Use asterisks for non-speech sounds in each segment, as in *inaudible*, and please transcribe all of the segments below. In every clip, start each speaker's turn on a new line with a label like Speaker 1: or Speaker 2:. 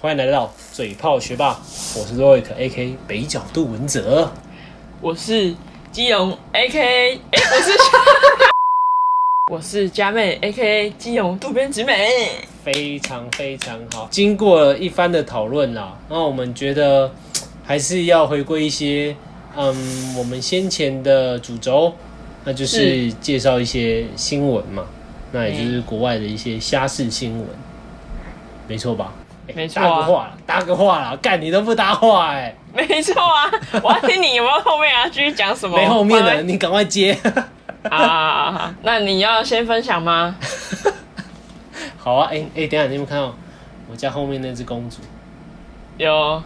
Speaker 1: 欢迎来到嘴炮学霸，我是 Roic A.K. 北角杜文泽。
Speaker 2: 我是基隆 A K A，哎、我是 *laughs* 我是佳妹 A K A 基隆渡边直美。
Speaker 1: 非常非常好。经过了一番的讨论啦，那我们觉得还是要回归一些，嗯，我们先前的主轴，那就是介绍一些新闻嘛，那也就是国外的一些虾事新闻，没错吧？哎
Speaker 2: 没错啊
Speaker 1: 搭个话啦，搭个话啦，干你都不搭话哎、
Speaker 2: 没错啊，我要听你有没有后面要继续讲什么？
Speaker 1: 没后面的，你赶快接。*laughs*
Speaker 2: 啊。那你要先分享吗？*laughs*
Speaker 1: 好啊，哎、哎、等一下你有没有看到我家后面那只公主，
Speaker 2: 有，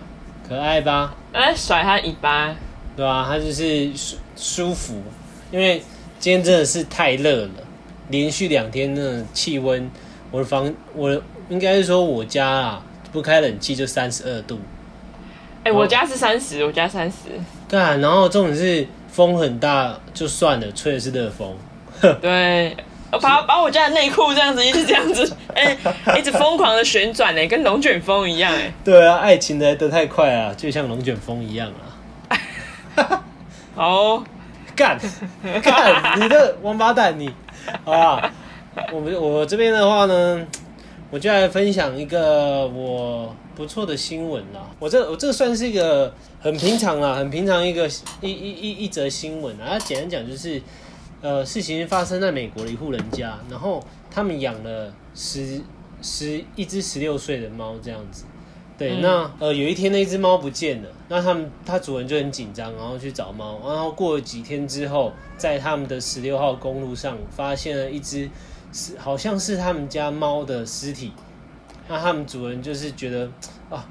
Speaker 1: 可爱吧？
Speaker 2: 哎甩它尾巴。
Speaker 1: 对吧、它就是舒舒服，因为今天真的是太热了，连续两天的气温，我的房，我的应该是说我家啊，不开冷气就三十二度，
Speaker 2: 哎、
Speaker 1: 哦
Speaker 2: 我家是三十，我家三十。
Speaker 1: 对啊，然后重点是风很大，就算了，吹的是热风，*laughs*
Speaker 2: 对，我把把我家的内裤这样子一直这样子，*laughs* 哎、一直疯狂的旋转呢，跟龙卷风一样哎。
Speaker 1: 对啊，爱情来得太快啊，就像龙卷风一样啊，*laughs*
Speaker 2: 好哦，
Speaker 1: 干干，你的王八蛋你，好吧？我们我这边的话呢，我就来分享一个我不错的新闻啦。我这我这个算是一个很平常啦，很平常一个一一一一则新闻啊。它简单讲就是，呃，事情发生在美国的一户人家，然后他们养了十十一只十六岁的猫这样子。对，
Speaker 2: 嗯
Speaker 1: 那呃有一天那只猫不见了，那他们它主人就很紧张，然后去找猫，然后过了几天之后，在他们的十六号公路上发现了一只是好像是他们家猫的尸体，那他们主人就是觉得啊，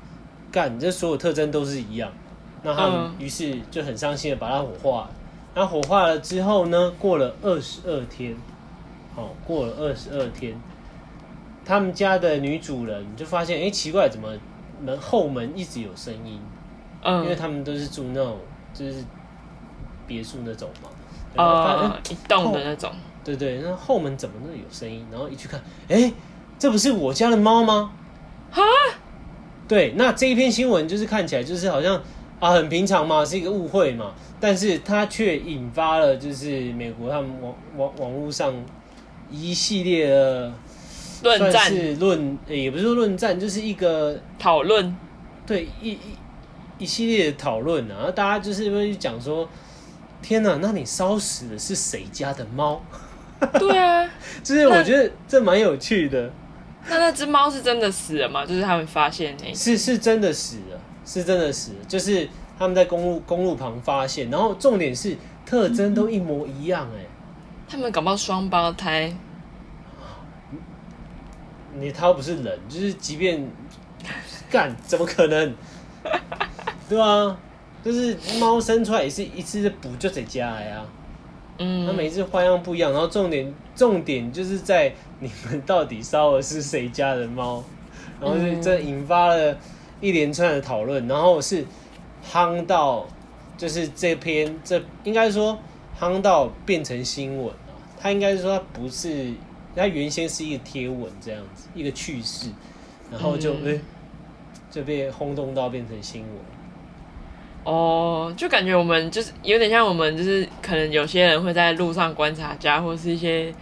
Speaker 1: 干这所有特征都是一样，那他们
Speaker 2: 嗯
Speaker 1: 于是就很伤心的把它火化了。然后火化了之后呢，过了二十二天，哦，过了二十二天，他们家的女主人就发现，哎、奇怪，怎么门后门一直有声音？因为
Speaker 2: 嗯，
Speaker 1: 他们都是住那种就是别墅那种嘛。然后发现
Speaker 2: 呃，一栋的那种。
Speaker 1: 对对，那后门怎么那有声音？然后一去看，哎，这不是我家的猫吗？
Speaker 2: 哈，
Speaker 1: 对，那这一篇新闻就是看起来就是好像啊很平常嘛，是一个误会嘛，但是它却引发了就是美国他们网网网络上一系列的
Speaker 2: 论战
Speaker 1: 是论，呃也不是说论战，就是一个
Speaker 2: 讨论，
Speaker 1: 对一一一系列的讨论啊，然后大家就是会去讲说，天哪，那你烧死的是谁家的猫？*laughs*
Speaker 2: 对啊，
Speaker 1: 就是我觉得这蛮有趣的，
Speaker 2: 那那只猫是真的死了吗？就是他们发现那，
Speaker 1: 是是真的死了，是真的死了，就是他们在公路公路旁发现，然后重点是特征都一模一样、哎、
Speaker 2: 他们搞不好双胞胎，
Speaker 1: 你他又不是人，就是即便干，怎么可能？*laughs* 对啊，就是猫生出来也是一次补就在家呀啊。它
Speaker 2: 嗯，
Speaker 1: 每次花样不一样，然后重点重点就是在你们到底烧的是谁家的猫，然后是
Speaker 2: 嗯
Speaker 1: 这引发了一连串的讨论，然后是夯到就是这篇这应该说夯到变成新闻啊，它应该是说他不是他原先是一个贴文这样子一个趣事，然后就
Speaker 2: 嗯
Speaker 1: 哎、就被轰动到变成新闻。
Speaker 2: 哦，就感觉我们就是有点像我们，就是可能有些人会在路上观察家或是一些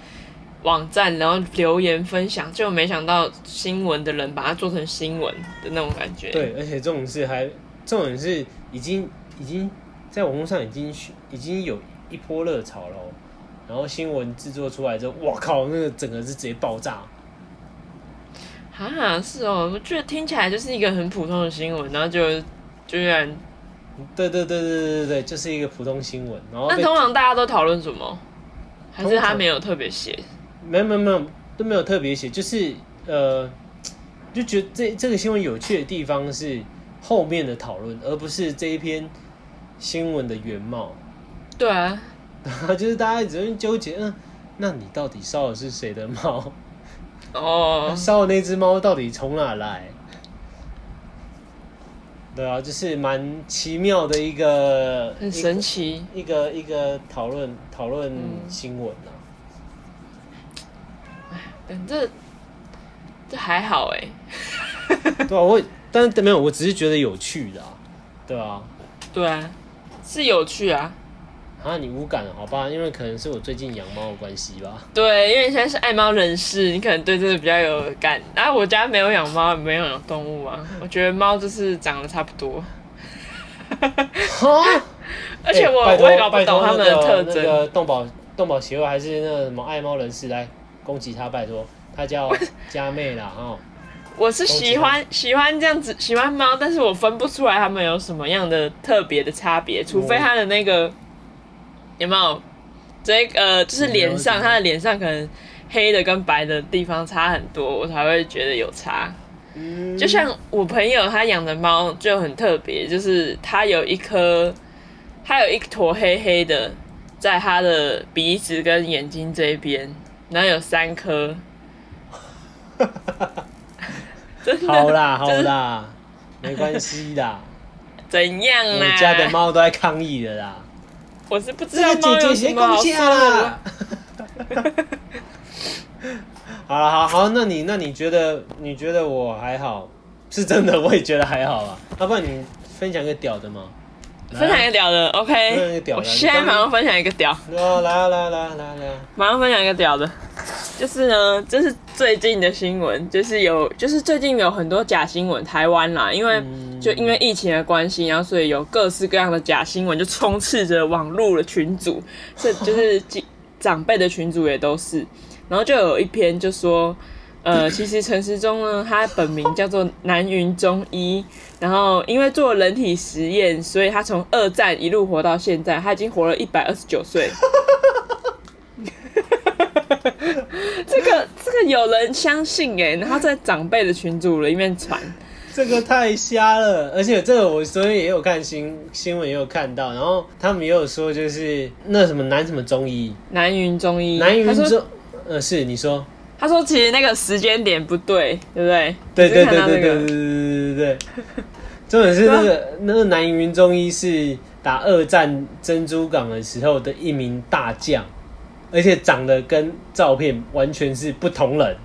Speaker 2: 网站，然后留言分享，就没想到新闻的人把它做成新闻的那种感觉。，
Speaker 1: 对，而且这种事还，这种是已经已经在网络上已经已经有一波热潮了哦、然后新闻制作出来之后，哇靠，那个整个是直接爆炸。
Speaker 2: 啊，是哦，我觉得听起来就是一个很普通的新闻，然后就居然，
Speaker 1: 对对对对对对对，就是一个普通新闻，然后
Speaker 2: 那通常大家都讨论什么？还是他没有特别写？
Speaker 1: 没有没有没有都没有特别写，就是呃，就觉得这这个新闻有趣的地方是后面的讨论，而不是这一篇新闻的原貌。
Speaker 2: 对啊，*laughs*
Speaker 1: 就是大家一直在纠结，嗯，那你到底烧的是谁的猫？
Speaker 2: 哦，*laughs*
Speaker 1: 烧的那只猫到底从哪来？对啊，就是蛮奇妙的一个
Speaker 2: 很神奇。
Speaker 1: 一个一个讨论讨论
Speaker 2: 嗯
Speaker 1: 新闻啊。
Speaker 2: 嗯，这这还好哎。
Speaker 1: 对啊，我但是没有，我只是觉得有趣的、啊，对啊。
Speaker 2: 对啊，是有趣啊。
Speaker 1: 啊，你无感好吧？因为可能是我最近养猫的关系吧。
Speaker 2: 对，因为你现在是爱猫人士，你可能对这个比较有感。啊，我家没有养猫，没有养动物啊。我觉得猫就是长得差不多，
Speaker 1: 哈，*laughs*
Speaker 2: 而且我、我也搞不懂他们的特征。
Speaker 1: 那个动保动保协会还是那个什么爱猫人士来攻击他，拜托，他叫 *laughs* 佳妹啦，哦。
Speaker 2: 我是喜欢喜欢这样子喜欢猫，但是我分不出来它们有什么样的特别的差别，除非它的那个有没有这个呃，就是脸上它的脸上可能黑的跟白的地方差很多，我才会觉得有差。
Speaker 1: 嗯
Speaker 2: 就像我朋友他养的猫就很特别，就是它有一颗，它有一坨黑黑的，在它的鼻子跟眼睛这边，然后有三颗。*laughs* 真的
Speaker 1: 好啦好
Speaker 2: 就是
Speaker 1: 啦，没关系啦，*laughs*
Speaker 2: 怎样
Speaker 1: 我
Speaker 2: 啦？
Speaker 1: 家的猫都在抗议的啦。
Speaker 2: 我是不知道猫有什么好说？*laughs*
Speaker 1: 好了，好好，那你那你觉得你觉得我还好？是真的，我也觉得还好啊。要不然你分享一个屌的嘛？来啊
Speaker 2: 分享一个屌的
Speaker 1: 分享一
Speaker 2: ，OK
Speaker 1: 个。屌的
Speaker 2: 我现在马上分享一个屌，
Speaker 1: 哦，来啊来啊来啊来啊来啊！
Speaker 2: 马上分享一个屌的，就是呢，这是最近的新闻，就是有，就是最近有很多假新闻，台湾啦，因为
Speaker 1: 嗯
Speaker 2: 就因为疫情的关系，然后所以有各式各样的假新闻就充斥着网络的群组，*laughs* 这就是几长辈的群组也都是，然后就有一篇就说。呃，*laughs* 其实陈时中呢，他本名叫做南云中医，然后因为做人体实验，所以他从二战一路活到现在，他已经活了一百二十九岁。*laughs* 这个这个有人相信哎、然后在长辈的群组里面传，
Speaker 1: 这个太瞎了，而且这个我昨天也有看新新闻，也有看到，然后他们也有说，就是那什么南什么中医，
Speaker 2: 南云中医，
Speaker 1: 南云中，呃，是你说，
Speaker 2: 他说其实那个时间点不对，对不对？
Speaker 1: 对对对对对对对对对对，重点是那个那个南云中医是打二战珍珠港的时候的一名大将，而且长得跟照片完全是不同人。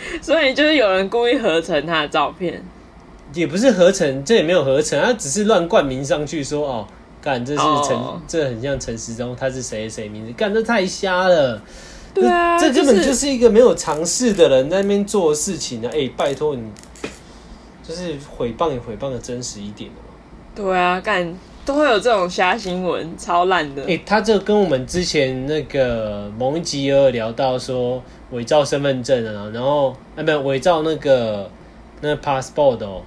Speaker 1: *laughs*
Speaker 2: 所以就是有人故意合成他的照片，
Speaker 1: 也不是合成，这也没有合成，他只是乱冠名上去说哦，干这是陈，
Speaker 2: 哦
Speaker 1: 这很像陈时中，他是谁谁名字，干这太瞎了。
Speaker 2: 对啊，
Speaker 1: 这这根本就是是一个没有尝试的人在那边做事情啊！哎、拜托你，就是诽谤也诽谤的真实一点的嘛。
Speaker 2: 对啊，干都会有这种瞎新闻，超烂的。
Speaker 1: 哎、他这跟我们之前那个某一集也有聊到说伪造身份证啊，然后啊没有伪造那个那个 passport 哦，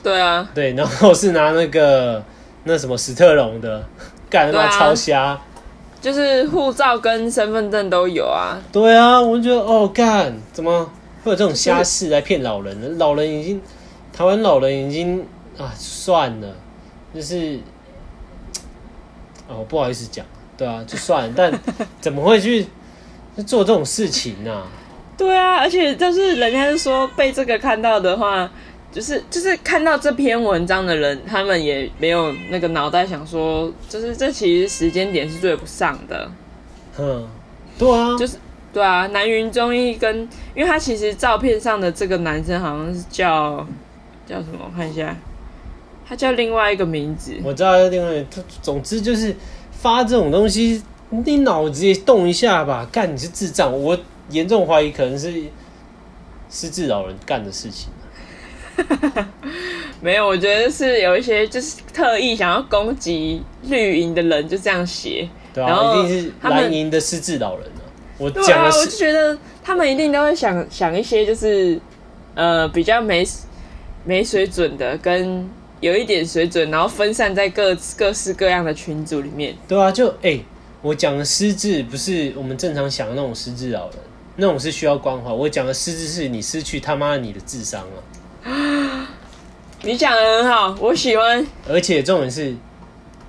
Speaker 2: 对啊，
Speaker 1: 对，然后是拿那个那什么史特龙的，*laughs* 干他妈
Speaker 2: 对啊
Speaker 1: 超瞎。
Speaker 2: 就是护照跟身份证都有啊。
Speaker 1: 对啊，我就觉得哦，干怎么会有这种瞎事来骗老人呢？老人已经，台湾老人已经啊，算了，就是哦，不好意思讲，对啊，就算了，但 *laughs* 怎么会去做这种事情呢、
Speaker 2: 对啊，而且就是人家是说被这个看到的话，就是就是看到这篇文章的人，他们也没有那个脑袋想说，就是这其实时间点是对不上的。
Speaker 1: 嗯，对啊，
Speaker 2: 就是对啊，南云中医跟，因为他其实照片上的这个男生好像是叫叫什么？我看一下，他叫另外一个名字。
Speaker 1: 我知道另外，他总之就是发这种东西，你脑子也动一下吧，干你是智障，我严重怀疑可能是失智老人干的事情。*laughs*
Speaker 2: 没有，我觉得是有一些就是特意想要攻击绿营的人就这样写。
Speaker 1: 对啊，
Speaker 2: 然后
Speaker 1: 一定是蓝营的失智老人啊！我讲的
Speaker 2: 我就觉得他们一定都会想想一些就是呃比较没没水准的，跟有一点水准，然后分散在各各式各样的群组里面。
Speaker 1: 对啊，就哎、我讲的失智不是我们正常想的那种失智老人，那种是需要关怀。我讲的失智是你失去他妈你的智商啊！*gasps*
Speaker 2: 你讲的很好，我喜欢。
Speaker 1: 而且重点是，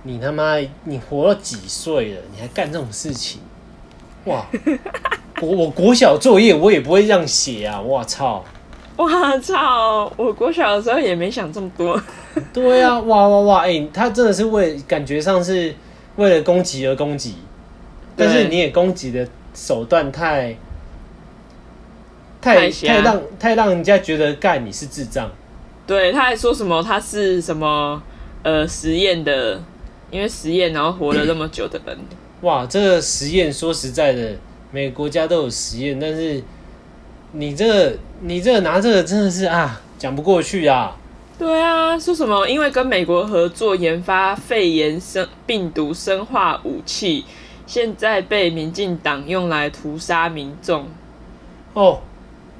Speaker 1: 你他妈你活到几岁了，你还干这种事情？哇！*laughs* 我我国小作业我也不会这样写啊！我操！
Speaker 2: 我操！我国小的时候也没想这么多。*laughs*
Speaker 1: 对啊，哇哇哇！哎、他真的是为感觉上是为了攻击而攻击，但是你也攻击的手段太太
Speaker 2: 太
Speaker 1: 太让太让人家觉得干你是智障。
Speaker 2: 对，他还说什么他是什么呃实验的，因为实验然后活了那么久的人，*coughs*
Speaker 1: 哇，这个实验说实在的，每个国家都有实验，但是你这个你这个拿这个真的是啊，讲不过去啊。
Speaker 2: 对啊，说什么因为跟美国合作研发肺炎生病毒生化武器，现在被民进党用来屠杀民众。
Speaker 1: 哦，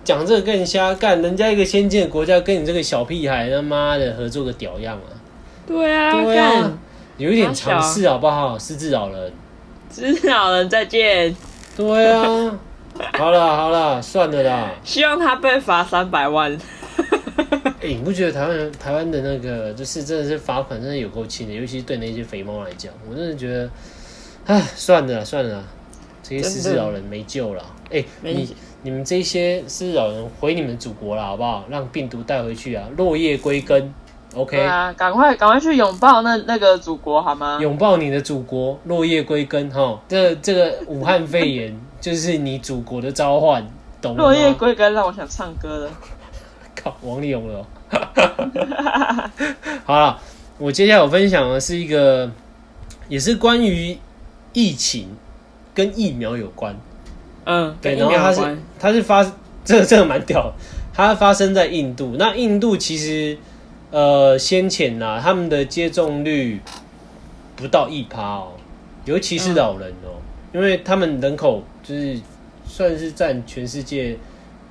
Speaker 1: 讲这个更瞎干，人家一个先进的国家跟你这个小屁孩他妈的合作个屌样啊！
Speaker 2: 对啊，
Speaker 1: 对有一点尝试好不好？失智老人。
Speaker 2: 知道人再见。
Speaker 1: 对啊，好了好了，算了啦。
Speaker 2: 希望他被罚三百万。
Speaker 1: 哎、你不觉得台湾人台湾的那个就是真的是罚款真的有够轻的，尤其是对那些肥猫来讲，我真的觉得，唉，算了算了啦，这些失智老人没救了。哎、
Speaker 2: 没
Speaker 1: 你你们这些失智老人回你们祖国了好不好？让病毒带回去啊，落叶归根。OK，、
Speaker 2: 对啊，赶快赶快去拥抱那那个祖国好吗？
Speaker 1: 拥抱你的祖国，落叶归根哈。这这个武汉肺炎 *laughs* 就是你祖国的召唤，懂了吗？
Speaker 2: 落叶归根让我想唱歌了。
Speaker 1: 靠，王力宏了哦。*laughs* 好了，我接下来我分享的是一个，也是关于疫情跟疫苗有关。
Speaker 2: 嗯，
Speaker 1: 对，然后它是。它是发这个这个蛮屌的，它发生在印度。那印度其实呃先前呐、他们的接种率不到一趴哦，尤其是老人哦，因为他们人口就是算是占全世界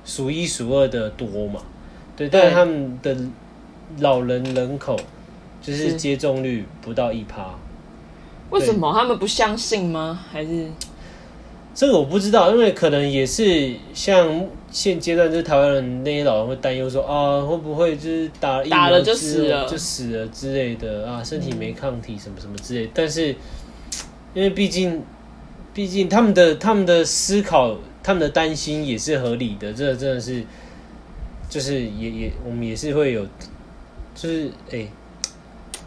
Speaker 1: 数一数二的多嘛。对，但是他们的老人人口就是。
Speaker 2: 是
Speaker 1: 接种率不到一趴。
Speaker 2: 为什么？他们不相信吗？还是？
Speaker 1: 这个我不知道，因为可能也是像现阶段，就是台湾人那些老人会担忧说啊，会不会就是打疫苗
Speaker 2: 打了就
Speaker 1: 之
Speaker 2: 死了。
Speaker 1: 就死了之类的啊，身体没抗体什么什么之类的。但是因为毕竟，毕竟他们的他们的思考，他们的担心也是合理的，这真的是就是也也我们也是会有，就是哎、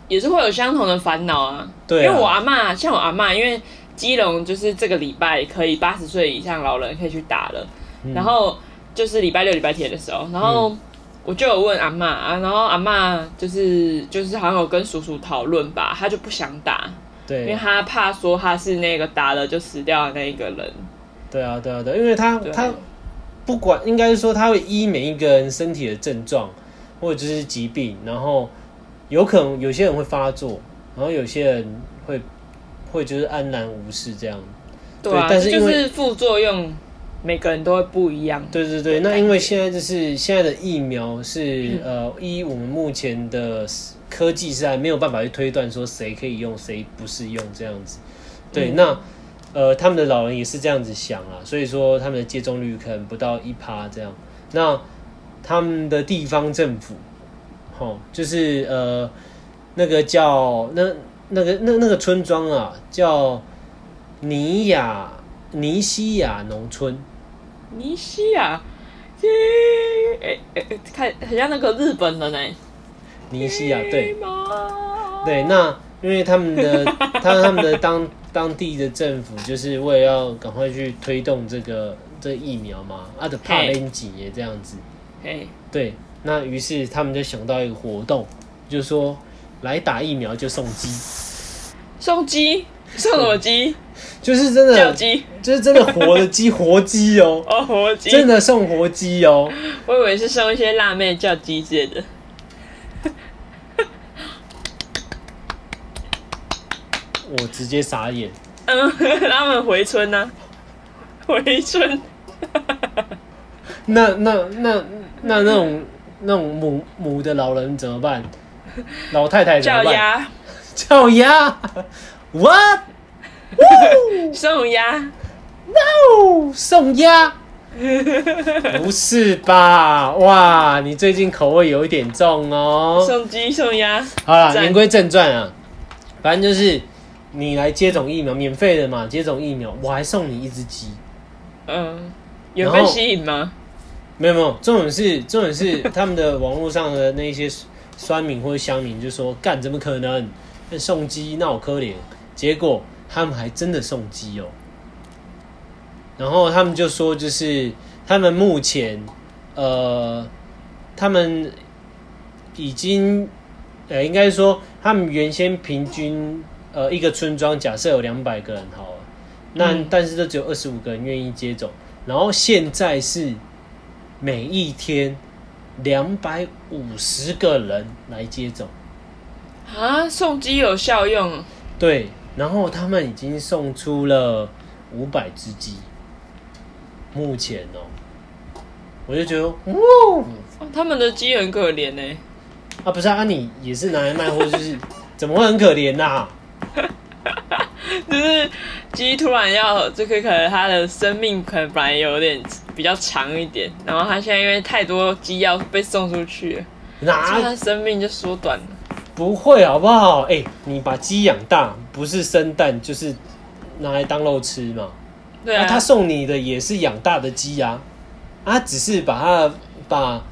Speaker 2: 也是会有相同的烦恼啊？
Speaker 1: 对啊。
Speaker 2: 因为我阿嬷，像我阿嬷，因为基隆就是这个礼拜可以八十岁以上老人可以去打了，
Speaker 1: 嗯。
Speaker 2: 然后就是礼拜六、礼拜天的时候，然后我就有问阿嬷啊，然后阿嬷就是就是好像有跟叔叔讨论吧，他就不想打，对。因为
Speaker 1: 对
Speaker 2: 他怕说他是那个打了就死掉的那一个人。
Speaker 1: 对啊对啊对，因为他
Speaker 2: 对
Speaker 1: 他不管，应该是说他会依每一个人身体的症状或者就是疾病，然后有可能有些人会发作，然后有些人会会就是安然无事这样。
Speaker 2: 对啊，
Speaker 1: 但是因为
Speaker 2: 是副作用，每个人都会不一样。
Speaker 1: 对对对，那因为现在就是现在的疫苗是、*laughs* 呃，依我们目前的科技是还没有办法去推断说谁可以用，谁不适用这样子。对，
Speaker 2: 嗯
Speaker 1: 那呃，他们的老人也是这样子想啊，所以说他们的接种率可能不到一趴这样。那他们的地方政府，哦，就是呃，那个叫那那个那那个村庄啊，叫尼亚尼西亚农村。
Speaker 2: 尼西亚，哎哎哎，看很像那个日本人呢。
Speaker 1: 尼西亚对对，那因为他们的他他们的当当地的政府就是为了要赶快去推动这个这个疫苗嘛，啊的怕
Speaker 2: 嘿。
Speaker 1: 连几也这样子，
Speaker 2: 哎，
Speaker 1: 对，那于是他们就想到一个活动，就是说来打疫苗就送鸡，
Speaker 2: 送鸡，送什么鸡？
Speaker 1: 就是真的，
Speaker 2: 叫鸡？
Speaker 1: 就是真的活的鸡，活鸡哦，*laughs*
Speaker 2: 哦，活鸡。
Speaker 1: 真的送活鸡哦，
Speaker 2: 我以为是送一些辣妹叫鸡之类的。
Speaker 1: 我直接傻眼。
Speaker 2: 嗯，*laughs* 他们回村呢、回村。
Speaker 1: 那那那那那种那种母母的老人怎么办？老太太怎么办？
Speaker 2: 叫鸭，
Speaker 1: 叫鸭，what？
Speaker 2: 送鸭，
Speaker 1: 哦，送鸭？*laughs* 不是吧？哇，你最近口味有一点重哦。
Speaker 2: 送鸡，送鸭。
Speaker 1: 好
Speaker 2: 了，
Speaker 1: 言归正传啊，反正就是你来接种疫苗，免费的嘛，接种疫苗，我还送你一只鸡。
Speaker 2: 嗯，有被吸引吗？
Speaker 1: 没有没有，重点是重点是 *laughs* 他们的网络上的那些酸民或者乡民就说干怎么可能送鸡那我可怜，结果他们还真的送鸡哦。然后他们就说就是他们目前呃，他们已经呃，应该说他们原先平均呃一个村庄假设有两百个人好了，那、
Speaker 2: 嗯。
Speaker 1: 但是这只有二十五个人愿意接种，然后现在是每一天两百五十个人来接种。
Speaker 2: 啊，送机有效用，
Speaker 1: 对，然后他们已经送出了五百只鸡，目前哦，我就觉得，哇，
Speaker 2: 哦他们的鸡很可怜呢。
Speaker 1: 啊不是啊，你也是拿来卖，或者就是 *laughs* 怎么会很可怜呐、*laughs*
Speaker 2: 就是鸡突然要，这个可能它的生命可能本来有点比较长一点，然后它现在因为太多鸡要被送出去了，所以
Speaker 1: 哪
Speaker 2: 它生命就缩短了。
Speaker 1: 不会好不好？哎、你把鸡养大，不是生蛋就是拿来当肉吃嘛。
Speaker 2: 对啊，
Speaker 1: 那他送你的也是养大的鸡啊，啊，只是把它把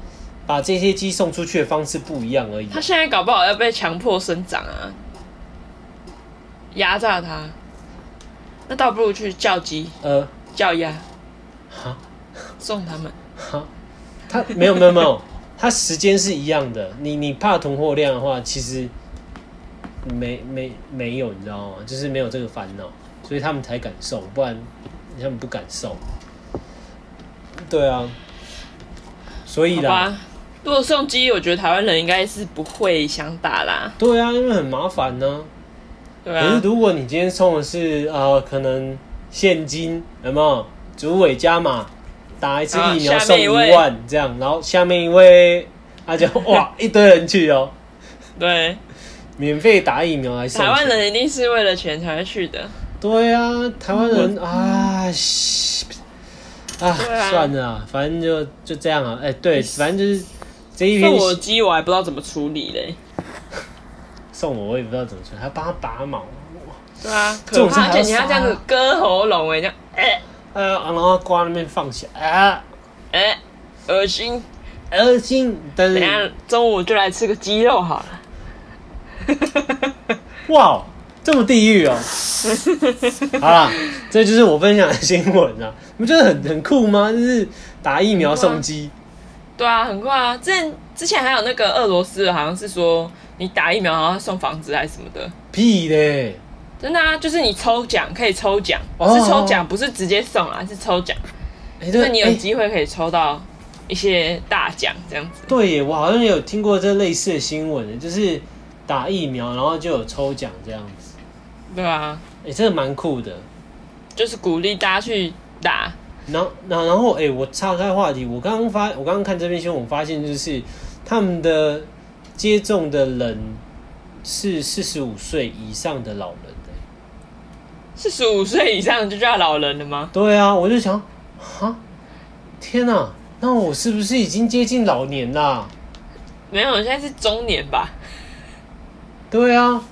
Speaker 1: 把这些鸡送出去的方式不一样而已啊。
Speaker 2: 它现在搞不好要被强迫生长啊，压榨他。那倒不如去叫鸡、
Speaker 1: 呃，
Speaker 2: 叫鸭，
Speaker 1: 哈。
Speaker 2: 送他们。
Speaker 1: 哈，他没有没有没有，他时间是一样的。你你怕囤货量的话，其实没没没有，你知道吗？就是没有这个烦恼，所以他们才敢送，不然他们不敢送。对啊，所以啦，
Speaker 2: 如果送鸡，我觉得台湾人应该是不会想打啦。
Speaker 1: 对啊，因为很麻烦呢、
Speaker 2: 对啊，
Speaker 1: 可是如果你今天送的是呃，可能现金有没有？主委加码打一次
Speaker 2: 啊
Speaker 1: 疫苗送一万这样，然后下面一位他就 *laughs* 哇一堆人去哦，
Speaker 2: 对，
Speaker 1: 免费打疫苗还是
Speaker 2: 台湾人一定是为了钱才会去的。
Speaker 1: 对啊，台湾人啊，嘘啊算了啊，反正就就这样啊，哎、对，反正就是这一篇
Speaker 2: 送我鸡，我还不知道怎么处理嘞。
Speaker 1: 送我，我也不知道怎么说，还要帮他拔毛，
Speaker 2: 对啊，可怕，而且你要这样子割喉咙哎，这样哎
Speaker 1: 呃，然后挂那边放下啊，
Speaker 2: 哎，恶心。
Speaker 1: 恶心，
Speaker 2: 等一下中午就来吃个鸡肉好了。*laughs*
Speaker 1: 哇，这么地狱哦！*laughs* 好啦，这就是我分享的新闻啊，你不觉得很很酷吗？就是打疫苗送鸡，
Speaker 2: 对啊，很快啊！之前之前还有那个俄罗斯的，好像是说你打疫苗好像送房子还是什么的，
Speaker 1: 屁嘞！
Speaker 2: 真的啊，就是你抽奖可以抽奖，
Speaker 1: 哦
Speaker 2: 是抽奖，不是直接送啊，是抽奖，
Speaker 1: 哎、
Speaker 2: 所以你有
Speaker 1: 哎
Speaker 2: 机会可以抽到一些大奖这样子。
Speaker 1: 对耶，我好像有听过这类似的新闻，就是打疫苗然后就有抽奖这样子，
Speaker 2: 对啊，
Speaker 1: 哎、真的蛮酷的。
Speaker 2: 就是鼓励大家去打。
Speaker 1: 然后，然后，然后，哎、我岔开话题，我刚刚发，我刚刚看这篇新闻，我发现就是他们的接种的人是四十五岁以上的老人的。
Speaker 2: 四十五岁以上就叫老人了吗？
Speaker 1: 对啊，我就想，哈，天哪、那我是不是已经接近老年啦？
Speaker 2: 没有，现在是中年吧？
Speaker 1: 对啊，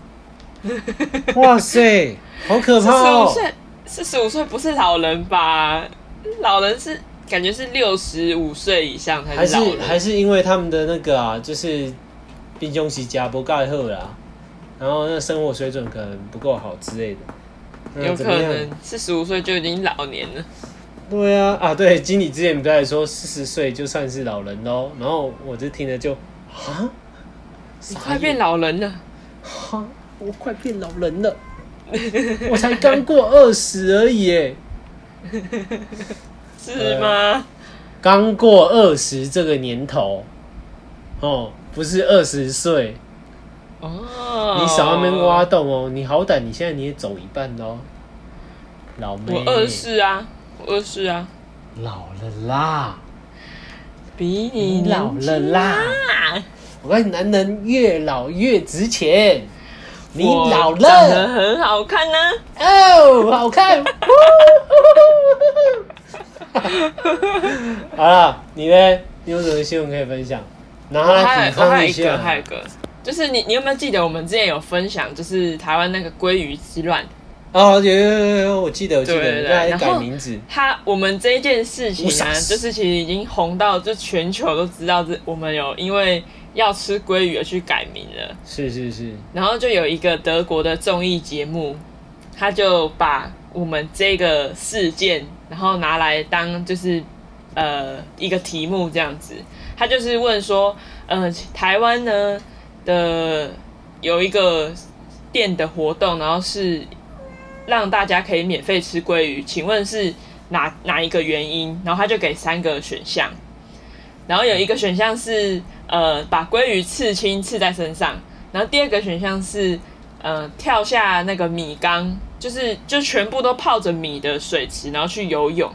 Speaker 1: *laughs* 哇塞，好可怕哦！
Speaker 2: 十五岁，四十五岁不是老人吧？老人是感觉是六十五岁以上才
Speaker 1: 还是
Speaker 2: 是老人。
Speaker 1: 还是因为他们的那个啊，就是冰凶喜家不盖赫啦，然后那生活水准可能不够好之类的。嗯
Speaker 2: 有可
Speaker 1: 怎么样？
Speaker 2: 能四十五岁就已经老年了。
Speaker 1: 对啊，啊对，经理之前不是还说四十岁就算是老人喽，然后我就听了就啊，
Speaker 2: 你快变老人了，
Speaker 1: 哈，我快变老人了，我才刚过二十而已耶，*laughs*
Speaker 2: 是吗？
Speaker 1: 刚过二十这个年头，哦，不是二十岁，
Speaker 2: 哦，
Speaker 1: 你少那边挖洞哦，你好歹你现在你也走一半喽，老妹，
Speaker 2: 我二十啊，我二十啊，
Speaker 1: 老了啦，
Speaker 2: 比你
Speaker 1: 你老了啦，
Speaker 2: 啊
Speaker 1: 我看男人越老越值钱，你
Speaker 2: 我
Speaker 1: 老
Speaker 2: 长得
Speaker 1: 了。
Speaker 2: 很好看呢、
Speaker 1: 哦，好看。*laughs* 好了，你呢？你有什么新闻可以分享？拿
Speaker 2: 我
Speaker 1: 来抵
Speaker 2: 还有我还有一个，。还有一个，就是你你有没有记得我们之前有分享，就是台湾那个鲑鱼之乱？
Speaker 1: 哦，有有有有，我记得，我记得，改名字。
Speaker 2: 他我们这一件事情啊，就是其实已经红到就全球都知道，这我们有因为要吃鲑鱼而去改名了。
Speaker 1: 是是是，
Speaker 2: 然后就有一个德国的综艺节目，他就把我们这个事件，然后拿来当就是呃一个题目这样子，他就是问说，呃，台湾呢的有一个店的活动，然后是让大家可以免费吃鲑鱼，请问是哪哪一个原因？然后他就给三个选项，然后有一个选项是呃把鲑鱼刺青刺在身上，然后第二个选项是呃跳下那个米缸，就是就全部都泡着米的水池，然后去游泳。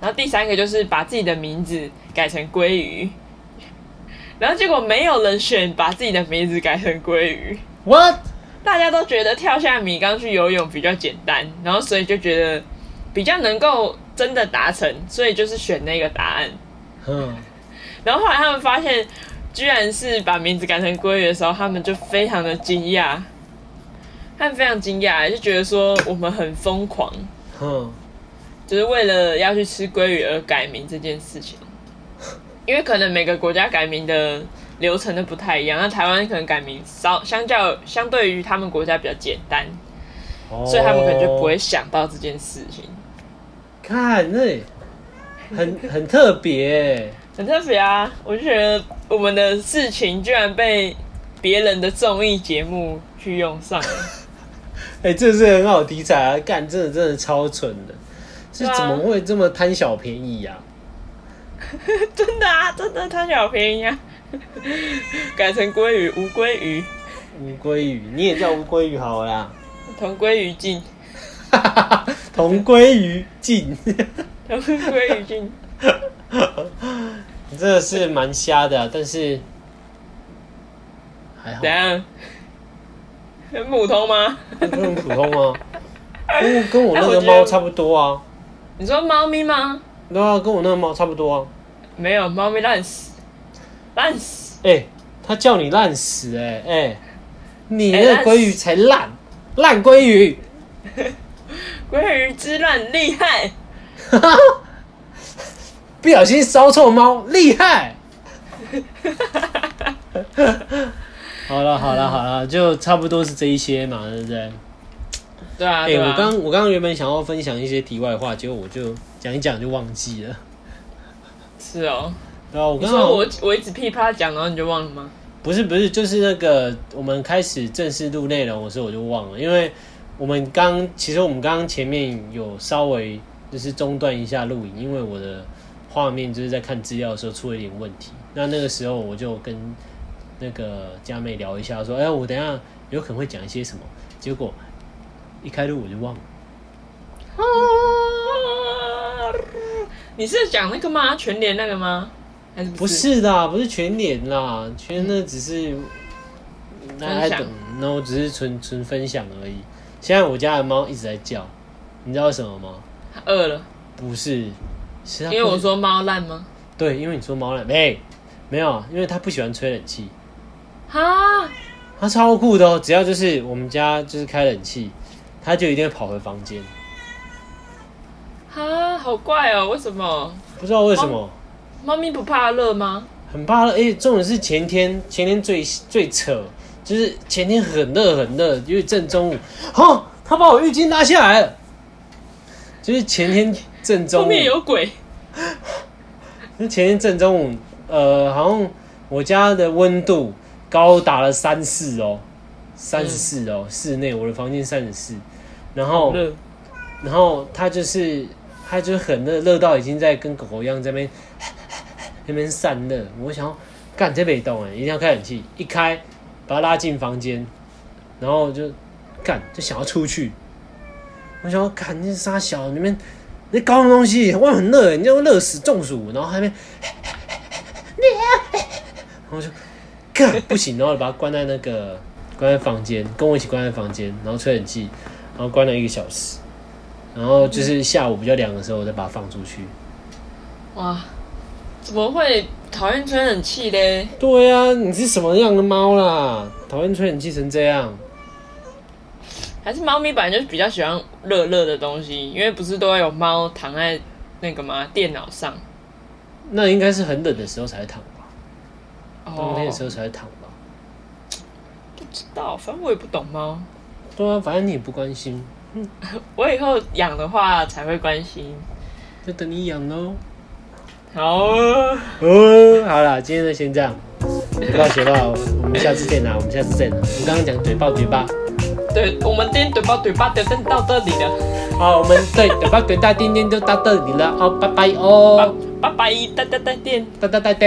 Speaker 2: 然后第三个就是把自己的名字改成鲑鱼，然后结果没有人选把自己的名字改成鲑鱼
Speaker 1: ，What？
Speaker 2: 大家都觉得跳下米缸去游泳比较简单，然后所以就觉得比较能够真的达成，所以就是选那个答案。
Speaker 1: 嗯，
Speaker 2: 然后后来他们发现，居然是把名字改成鲑鱼的时候，他们就非常的惊讶，他们非常惊讶，就觉得说我们很疯狂。
Speaker 1: 嗯，
Speaker 2: 就是为了要去吃鲑鱼而改名这件事情，因为可能每个国家改名的流程都不太一样，那台湾可能改名稍相较相对于他们国家比较简单，
Speaker 1: 哦
Speaker 2: 所以他们可能就不会想到这件事情，
Speaker 1: 看那很很特别，
Speaker 2: 很特别啊！我就觉得我们的事情居然被别人的综艺节目去用上了，*laughs*
Speaker 1: 哎、这是很好题材啊！干，真的真的超蠢的，是怎么会这么贪小便宜呀、*laughs*
Speaker 2: 真的啊，真的贪小便宜啊！*laughs* 改成鲑鱼，无鲑鱼，
Speaker 1: 乌龟鱼，你也叫乌龟鱼好了啦，
Speaker 2: 同归于尽，*laughs*
Speaker 1: 同归于尽，*laughs*
Speaker 2: 同归于尽。
Speaker 1: 真的是蛮瞎的啊、但是还好
Speaker 2: 怎，样？很普通吗？
Speaker 1: 就很普通吗，跟跟我那个猫差不多啊，
Speaker 2: 你说猫咪吗？
Speaker 1: 对啊，跟我那个猫差不多啊。
Speaker 2: 没有，猫咪烂死，烂死。
Speaker 1: 哎、他叫你烂死哎、哎、你那个鲑鱼才烂，烂鲑鱼，*laughs*
Speaker 2: 鲑鱼之乱厉害，*laughs*
Speaker 1: 不小心烧臭猫，厉害。*laughs* 好了好了好了，就差不多是这一些嘛，对不对？
Speaker 2: 对啊，
Speaker 1: 哎、
Speaker 2: 对啊。
Speaker 1: 我刚我刚刚原本想要分享一些题外话，结果我就讲一讲就忘记了。
Speaker 2: 是哦。
Speaker 1: 对啊，我
Speaker 2: 我我一直噼啪讲，然后你就忘了吗？
Speaker 1: 不是不是，就是那个我们开始正式录内容的时候我就忘了，因为我们刚其实我们刚刚前面有稍微就是中断一下录影，因为我的画面就是在看资料的时候出了一点问题。那那个时候我就跟那个佳妹聊一下，说：“哎、我等一下有可能会讲一些什么。”结果一开录我就忘了。
Speaker 2: 你是讲那个吗？全联那个吗？还是
Speaker 1: 不
Speaker 2: 不是？
Speaker 1: 是的，不是全脸啦，全那只是那
Speaker 2: 分享
Speaker 1: 等，那我只是纯纯分享而已。现在我家的猫一直在叫，你知道为什么吗？
Speaker 2: 它饿了，
Speaker 1: 不是，是
Speaker 2: 因为我说猫烂吗？
Speaker 1: 对，因为你说猫懒没没有啊，因为它不喜欢吹冷气，
Speaker 2: 哈，
Speaker 1: 它超酷的哦。只要就是我们家就是开冷气，它就一定会跑回房间，
Speaker 2: 哈，好怪哦，为什么？
Speaker 1: 不知道为什么。
Speaker 2: 猫咪不怕热吗？
Speaker 1: 很怕热，哎、重点是前天，前天最最扯，就是前天很热很热，因为正中午，哈，*laughs* 他把我浴巾拉下来了，就是前天正中午。
Speaker 2: 后，面有鬼。*laughs*
Speaker 1: 就前天正中午，呃，好像我家的温度高达了三四哦，三十四哦，室内我的房间三十四，然后，然后他就是他就很热，热到已经在跟狗狗一样在那边那边散热。我想要干这北动哎，一定要开冷气，一开把他拉进房间，然后就干就想要出去。我想要干你傻小，你们那高的东西，外面很热，你要热死中暑，然后还没，*laughs* 然后我就干不行，然后把它关在那个关在房间，跟我一起关在房间，然后吹冷气，然后关了一个小时。然后就是下午比较凉的时候，我再把它放出去。
Speaker 2: 哇，怎么会讨厌吹冷气嘞？
Speaker 1: 对啊，你是什么样的猫啦？讨厌吹冷气成这样？
Speaker 2: 还是猫咪本来就是比较喜欢热热的东西，因为不是都要有猫躺在那个吗？电脑上。
Speaker 1: 那应该是很冷的时候才会躺吧？
Speaker 2: 哦
Speaker 1: 冬天的时候才会躺吧？
Speaker 2: 不知道，反正我也不懂猫。
Speaker 1: 对啊，反正你也不关心，*laughs*
Speaker 2: 我以后养的话才会关心。
Speaker 1: 就等你养喽。
Speaker 2: 好哦，
Speaker 1: 哦，好了，今天就先这样。不要学到，我们下次见啦，我们下次见啦。我们刚刚讲嘴爆嘴爆，
Speaker 2: 对，我们今天嘴巴嘴巴就先到这里了，
Speaker 1: 好，我们对嘴爆怼大今天就到这里了哦，拜拜哦，
Speaker 2: 拜拜，拜拜，再见。
Speaker 1: 哒哒哒哒。